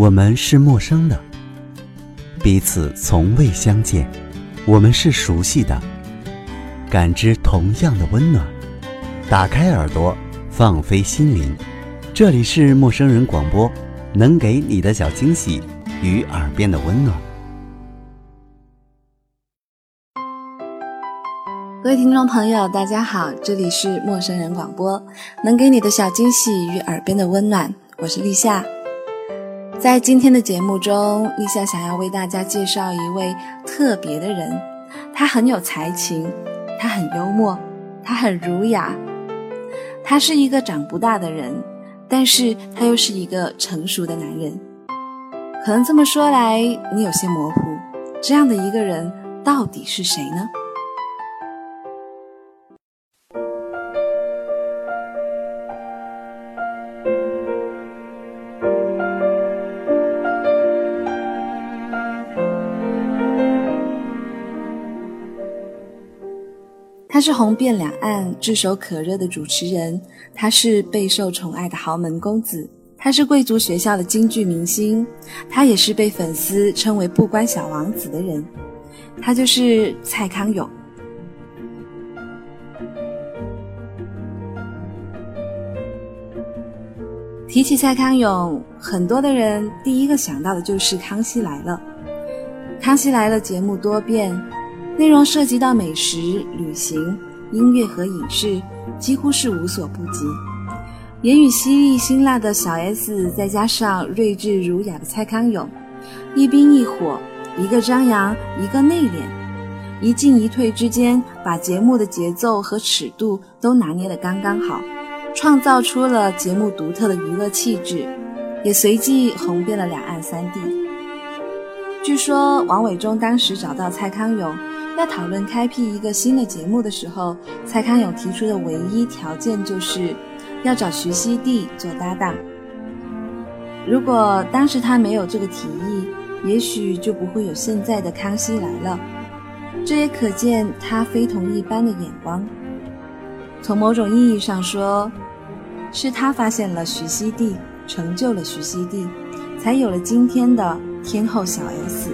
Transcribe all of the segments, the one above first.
我们是陌生的，彼此从未相见；我们是熟悉的，感知同样的温暖。打开耳朵，放飞心灵，这里是陌生人广播，能给你的小惊喜与耳边的温暖。各位听众朋友，大家好，这里是陌生人广播，能给你的小惊喜与耳边的温暖，我是立夏。在今天的节目中，立夏想要为大家介绍一位特别的人，他很有才情，他很幽默，他很儒雅，他是一个长不大的人，但是他又是一个成熟的男人。可能这么说来，你有些模糊，这样的一个人到底是谁呢？他是红遍两岸、炙手可热的主持人，他是备受宠爱的豪门公子，他是贵族学校的京剧明星，他也是被粉丝称为“不关小王子”的人，他就是蔡康永。提起蔡康永，很多的人第一个想到的就是《康熙来了》。《康熙来了》节目多变。内容涉及到美食、旅行、音乐和影视，几乎是无所不及。言语犀利辛辣的小 S，再加上睿智儒雅的蔡康永，一冰一火，一个张扬，一个内敛，一进一退之间，把节目的节奏和尺度都拿捏得刚刚好，创造出了节目独特的娱乐气质，也随即红遍了两岸三地。据说王伟忠当时找到蔡康永。在讨论开辟一个新的节目的时候，蔡康永提出的唯一条件就是要找徐熙娣做搭档。如果当时他没有这个提议，也许就不会有现在的《康熙来了》。这也可见他非同一般的眼光。从某种意义上说，是他发现了徐熙娣，成就了徐熙娣，才有了今天的天后小 S。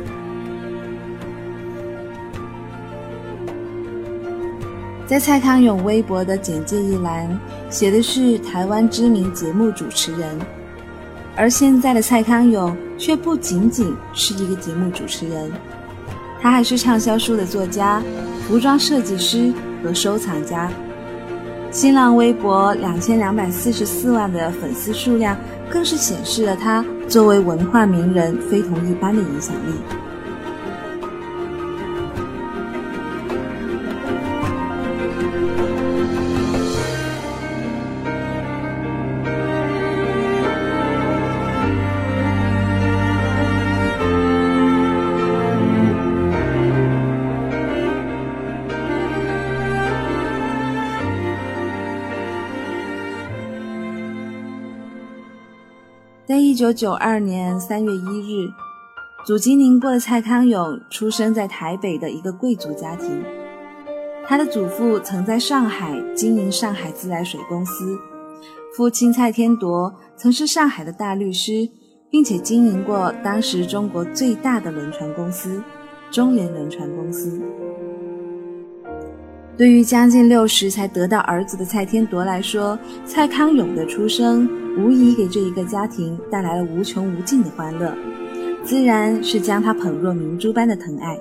在蔡康永微博的简介一栏写的是台湾知名节目主持人，而现在的蔡康永却不仅仅是一个节目主持人，他还是畅销书的作家、服装设计师和收藏家。新浪微博两千两百四十四万的粉丝数量，更是显示了他作为文化名人非同一般的影响力。在一九九二年三月一日，祖籍宁波的蔡康永出生在台北的一个贵族家庭。他的祖父曾在上海经营上海自来水公司，父亲蔡天铎曾是上海的大律师，并且经营过当时中国最大的轮船公司——中联轮船公司。对于将近六十才得到儿子的蔡天铎来说，蔡康永的出生无疑给这一个家庭带来了无穷无尽的欢乐，自然是将他捧若明珠般的疼爱。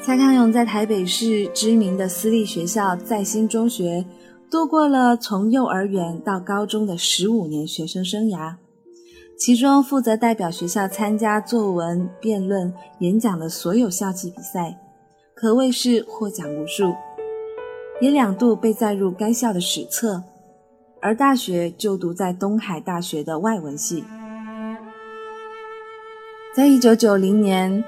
蔡康永在台北市知名的私立学校在新中学度过了从幼儿园到高中的十五年学生生涯，其中负责代表学校参加作文、辩论、演讲的所有校际比赛。可谓是获奖无数，也两度被载入该校的史册。而大学就读在东海大学的外文系。在一九九零年，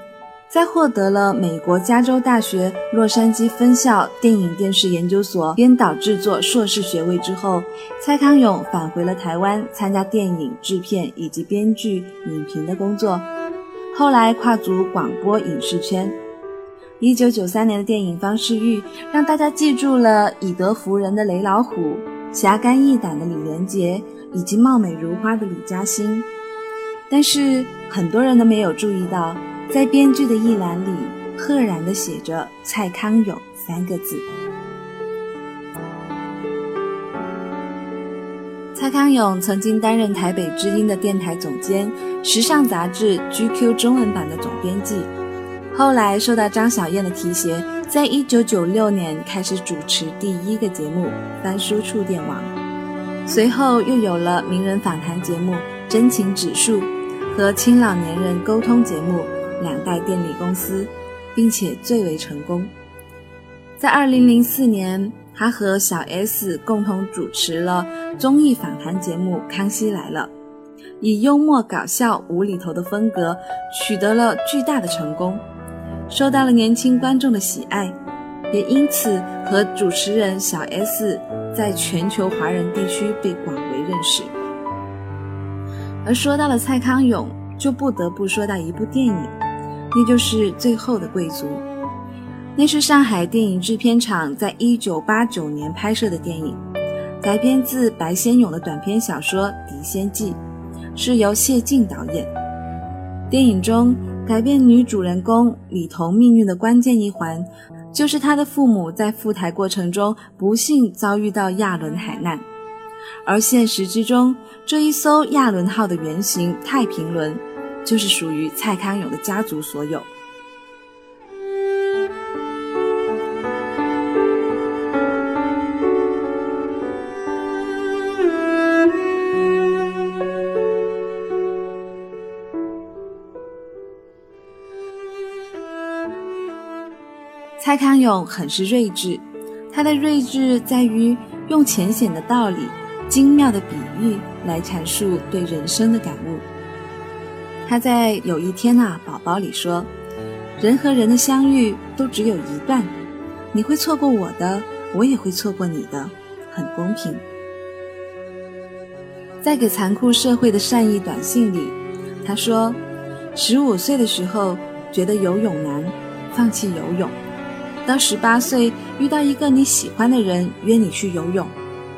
在获得了美国加州大学洛杉矶分校电影电视研究所编导制作硕士学位之后，蔡康永返回了台湾，参加电影制片以及编剧、影评的工作。后来跨足广播影视圈。一九九三年的电影《方世玉》让大家记住了以德服人的雷老虎，侠肝义胆的李连杰以及貌美如花的李嘉欣。但是很多人都没有注意到，在编剧的一栏里，赫然的写着“蔡康永”三个字。蔡康永曾经担任台北之音的电台总监，时尚杂志 GQ 中文版的总编辑。后来受到张小燕的提携，在一九九六年开始主持第一个节目《翻书触电网》，随后又有了名人访谈节目《真情指数》和青老年人沟通节目《两代电力公司》，并且最为成功。在二零零四年，他和小 S 共同主持了综艺访谈节目《康熙来了》，以幽默搞笑、无厘头的风格取得了巨大的成功。受到了年轻观众的喜爱，也因此和主持人小 S 在全球华人地区被广为认识。而说到了蔡康永，就不得不说到一部电影，那就是《最后的贵族》。那是上海电影制片厂在一九八九年拍摄的电影，改编自白先勇的短篇小说《狄仙记》，是由谢晋导演。电影中。改变女主人公李彤命运的关键一环，就是她的父母在赴台过程中不幸遭遇到亚伦海难，而现实之中，这一艘亚伦号的原型太平轮，就是属于蔡康永的家族所有。蔡康永很是睿智，他的睿智在于用浅显的道理、精妙的比喻来阐述对人生的感悟。他在有一天啊，宝宝里说：“人和人的相遇都只有一段，你会错过我的，我也会错过你的，很公平。”在给残酷社会的善意短信里，他说：“十五岁的时候觉得游泳难，放弃游泳。”到十八岁，遇到一个你喜欢的人约你去游泳，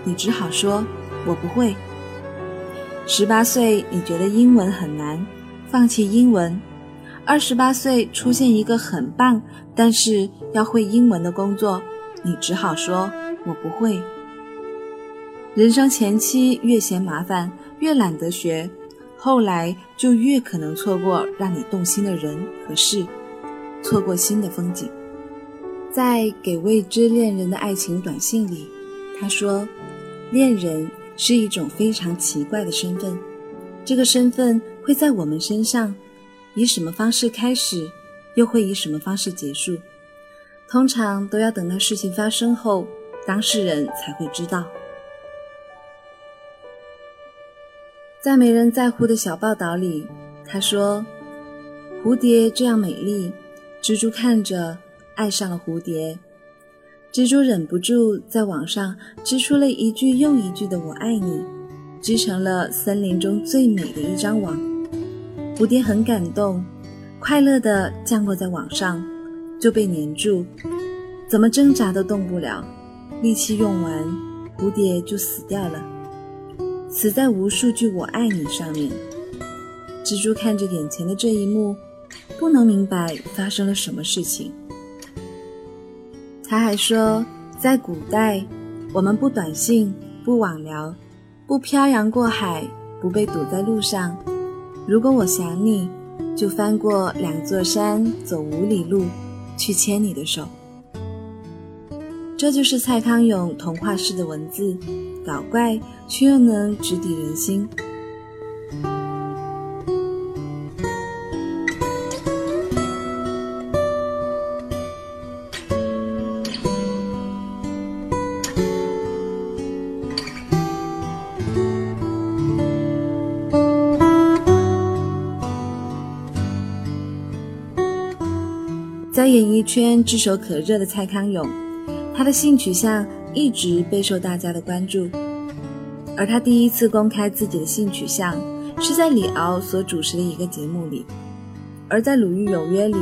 你只好说“我不会”。十八岁，你觉得英文很难，放弃英文。二十八岁，出现一个很棒，但是要会英文的工作，你只好说“我不会”。人生前期越嫌麻烦，越懒得学，后来就越可能错过让你动心的人和事，错过新的风景。在给未知恋人的爱情短信里，他说：“恋人是一种非常奇怪的身份，这个身份会在我们身上以什么方式开始，又会以什么方式结束。通常都要等到事情发生后，当事人才会知道。”在没人在乎的小报道里，他说：“蝴蝶这样美丽，蜘蛛看着。”爱上了蝴蝶，蜘蛛忍不住在网上织出了一句又一句的“我爱你”，织成了森林中最美的一张网。蝴蝶很感动，快乐地降落在网上，就被粘住，怎么挣扎都动不了，力气用完，蝴蝶就死掉了，死在无数句“我爱你”上面。蜘蛛看着眼前的这一幕，不能明白发生了什么事情。他还说，在古代，我们不短信，不网聊，不漂洋过海，不被堵在路上。如果我想你，就翻过两座山，走五里路，去牵你的手。这就是蔡康永童话式的文字，搞怪却又能直抵人心。演艺圈炙手可热的蔡康永，他的性取向一直备受大家的关注。而他第一次公开自己的性取向，是在李敖所主持的一个节目里。而在《鲁豫有约》里，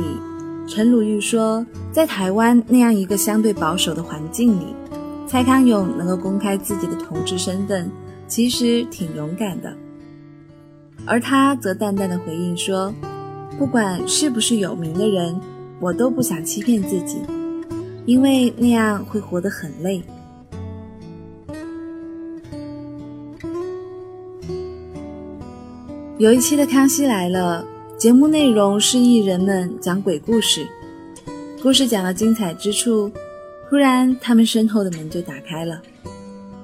陈鲁豫说，在台湾那样一个相对保守的环境里，蔡康永能够公开自己的同志身份，其实挺勇敢的。而他则淡淡的回应说：“不管是不是有名的人，我都不想欺骗自己，因为那样会活得很累。”有一期的《康熙来了》，节目内容是艺人们讲鬼故事。故事讲到精彩之处，突然他们身后的门就打开了，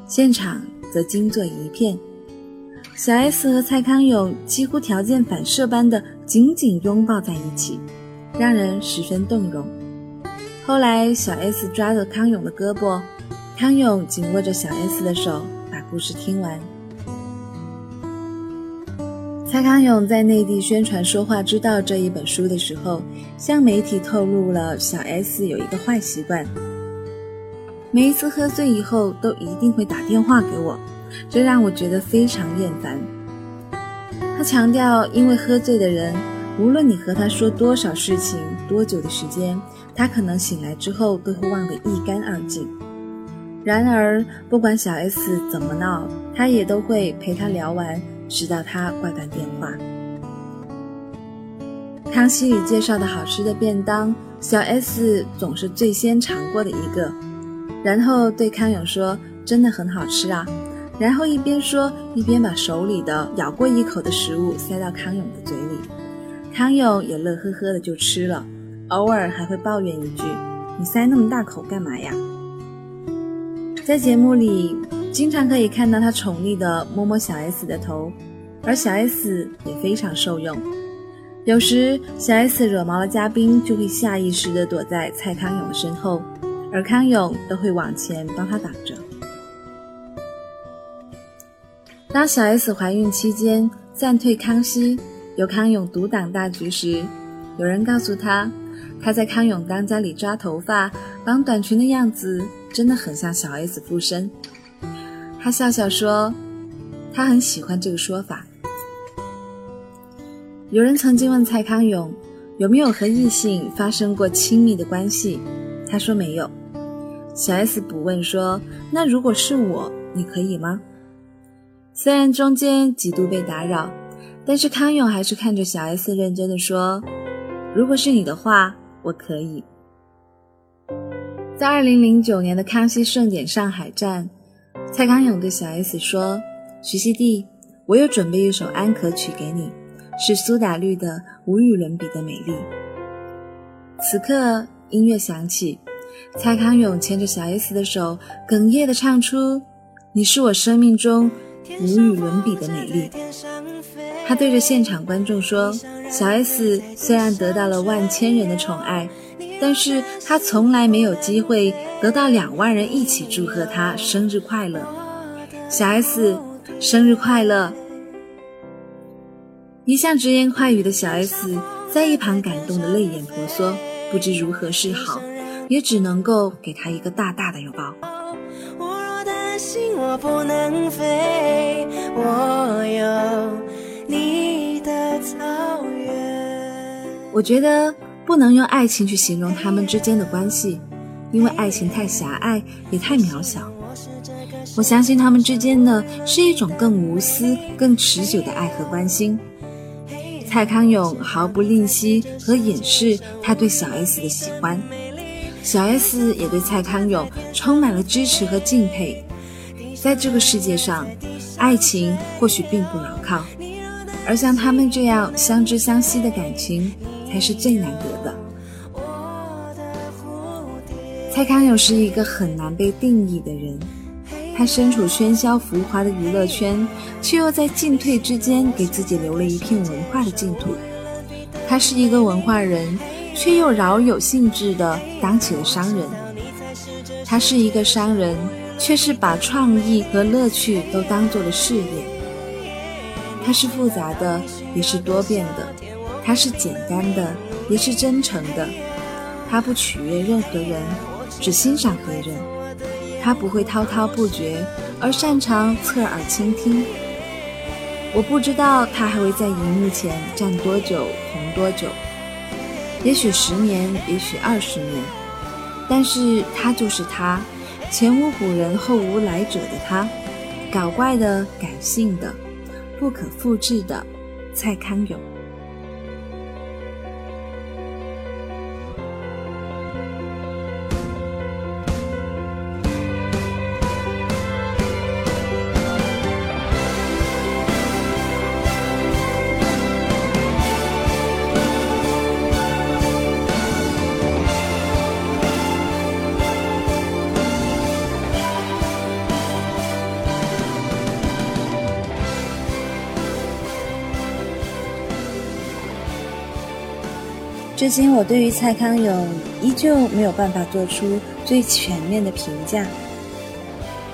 现场则惊作一片。小 S 和蔡康永几乎条件反射般的紧紧拥抱在一起，让人十分动容。后来，小 S 抓着康永的胳膊，康永紧握着小 S 的手，把故事听完。蔡康永在内地宣传《说话之道》这一本书的时候，向媒体透露了小 S 有一个坏习惯，每一次喝醉以后都一定会打电话给我，这让我觉得非常厌烦。他强调，因为喝醉的人，无论你和他说多少事情、多久的时间，他可能醒来之后都会忘得一干二净。然而，不管小 S 怎么闹，他也都会陪他聊完。直到他挂断电话。康熙里介绍的好吃的便当，小 S 总是最先尝过的一个，然后对康永说：“真的很好吃啊。”然后一边说一边把手里的咬过一口的食物塞到康永的嘴里，康永也乐呵呵的就吃了，偶尔还会抱怨一句：“你塞那么大口干嘛呀？”在节目里。经常可以看到他宠溺的摸摸小 S 的头，而小 S 也非常受用。有时小 S 惹毛了嘉宾，就会下意识地躲在蔡康永的身后，而康永都会往前帮他挡着。当小 S 怀孕期间暂退康熙，由康永独挡大局时，有人告诉他，他在康永当家里抓头发、绑短裙的样子，真的很像小 S 附身。他笑笑说：“他很喜欢这个说法。”有人曾经问蔡康永有没有和异性发生过亲密的关系，他说没有。小 S 补问说：“那如果是我，你可以吗？”虽然中间几度被打扰，但是康永还是看着小 S 认真的说：“如果是你的话，我可以。”在二零零九年的康熙盛典上海站。蔡康永对小 S 说：“徐熙娣，我有准备一首安可曲给你，是苏打绿的《无与伦比的美丽》。”此刻音乐响起，蔡康永牵着小 S 的手，哽咽地唱出：“你是我生命中无与伦比的美丽。”他对着现场观众说：“小 S 虽然得到了万千人的宠爱。”但是他从来没有机会得到两万人一起祝贺他生日快乐，小 S 生日快乐！一向直言快语的小 S 在一旁感动的泪眼婆娑，不知如何是好，也只能够给他一个大大的拥抱。我若担心我不能飞，我有你的草原。我觉得。不能用爱情去形容他们之间的关系，因为爱情太狭隘，也太渺小。我相信他们之间的是一种更无私、更持久的爱和关心。蔡康永毫不吝惜和掩饰他对小 S 的喜欢，小 S 也对蔡康永充满了支持和敬佩。在这个世界上，爱情或许并不牢靠，而像他们这样相知相惜的感情。才是最难得的。蔡康永是一个很难被定义的人，他身处喧嚣浮华的娱乐圈，却又在进退之间给自己留了一片文化的净土。他是一个文化人，却又饶有兴致地当起了商人。他是一个商人，却是把创意和乐趣都当做了事业。他是复杂的，也是多变的。他是简单的，也是真诚的。他不取悦任何人，只欣赏别人。他不会滔滔不绝，而擅长侧耳倾听。我不知道他还会在荧幕前站多久，红多久。也许十年，也许二十年。但是他就是他，前无古人后无来者的他，搞怪的、感性的、不可复制的蔡康永。至今，我对于蔡康永依旧没有办法做出最全面的评价。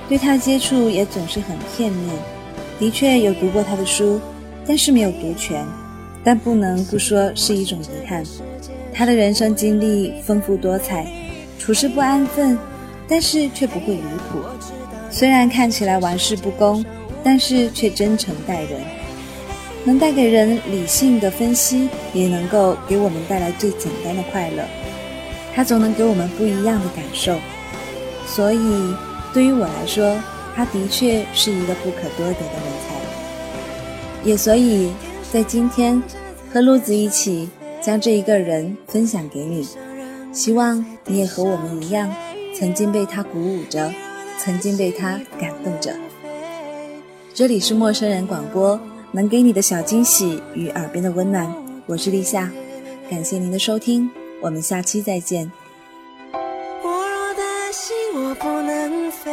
对他接触也总是很片面。的确有读过他的书，但是没有读全。但不能不说是一种遗憾。他的人生经历丰富多彩，处事不安分，但是却不会离谱。虽然看起来玩世不恭，但是却真诚待人。能带给人理性的分析，也能够给我们带来最简单的快乐。它总能给我们不一样的感受，所以对于我来说，他的确是一个不可多得的人才。也所以在今天和陆子一起将这一个人分享给你，希望你也和我们一样，曾经被他鼓舞着，曾经被他感动着。这里是陌生人广播。能给你的小惊喜与耳边的温暖，我是立夏，感谢您的收听，我们下期再见。我若的心，我不能飞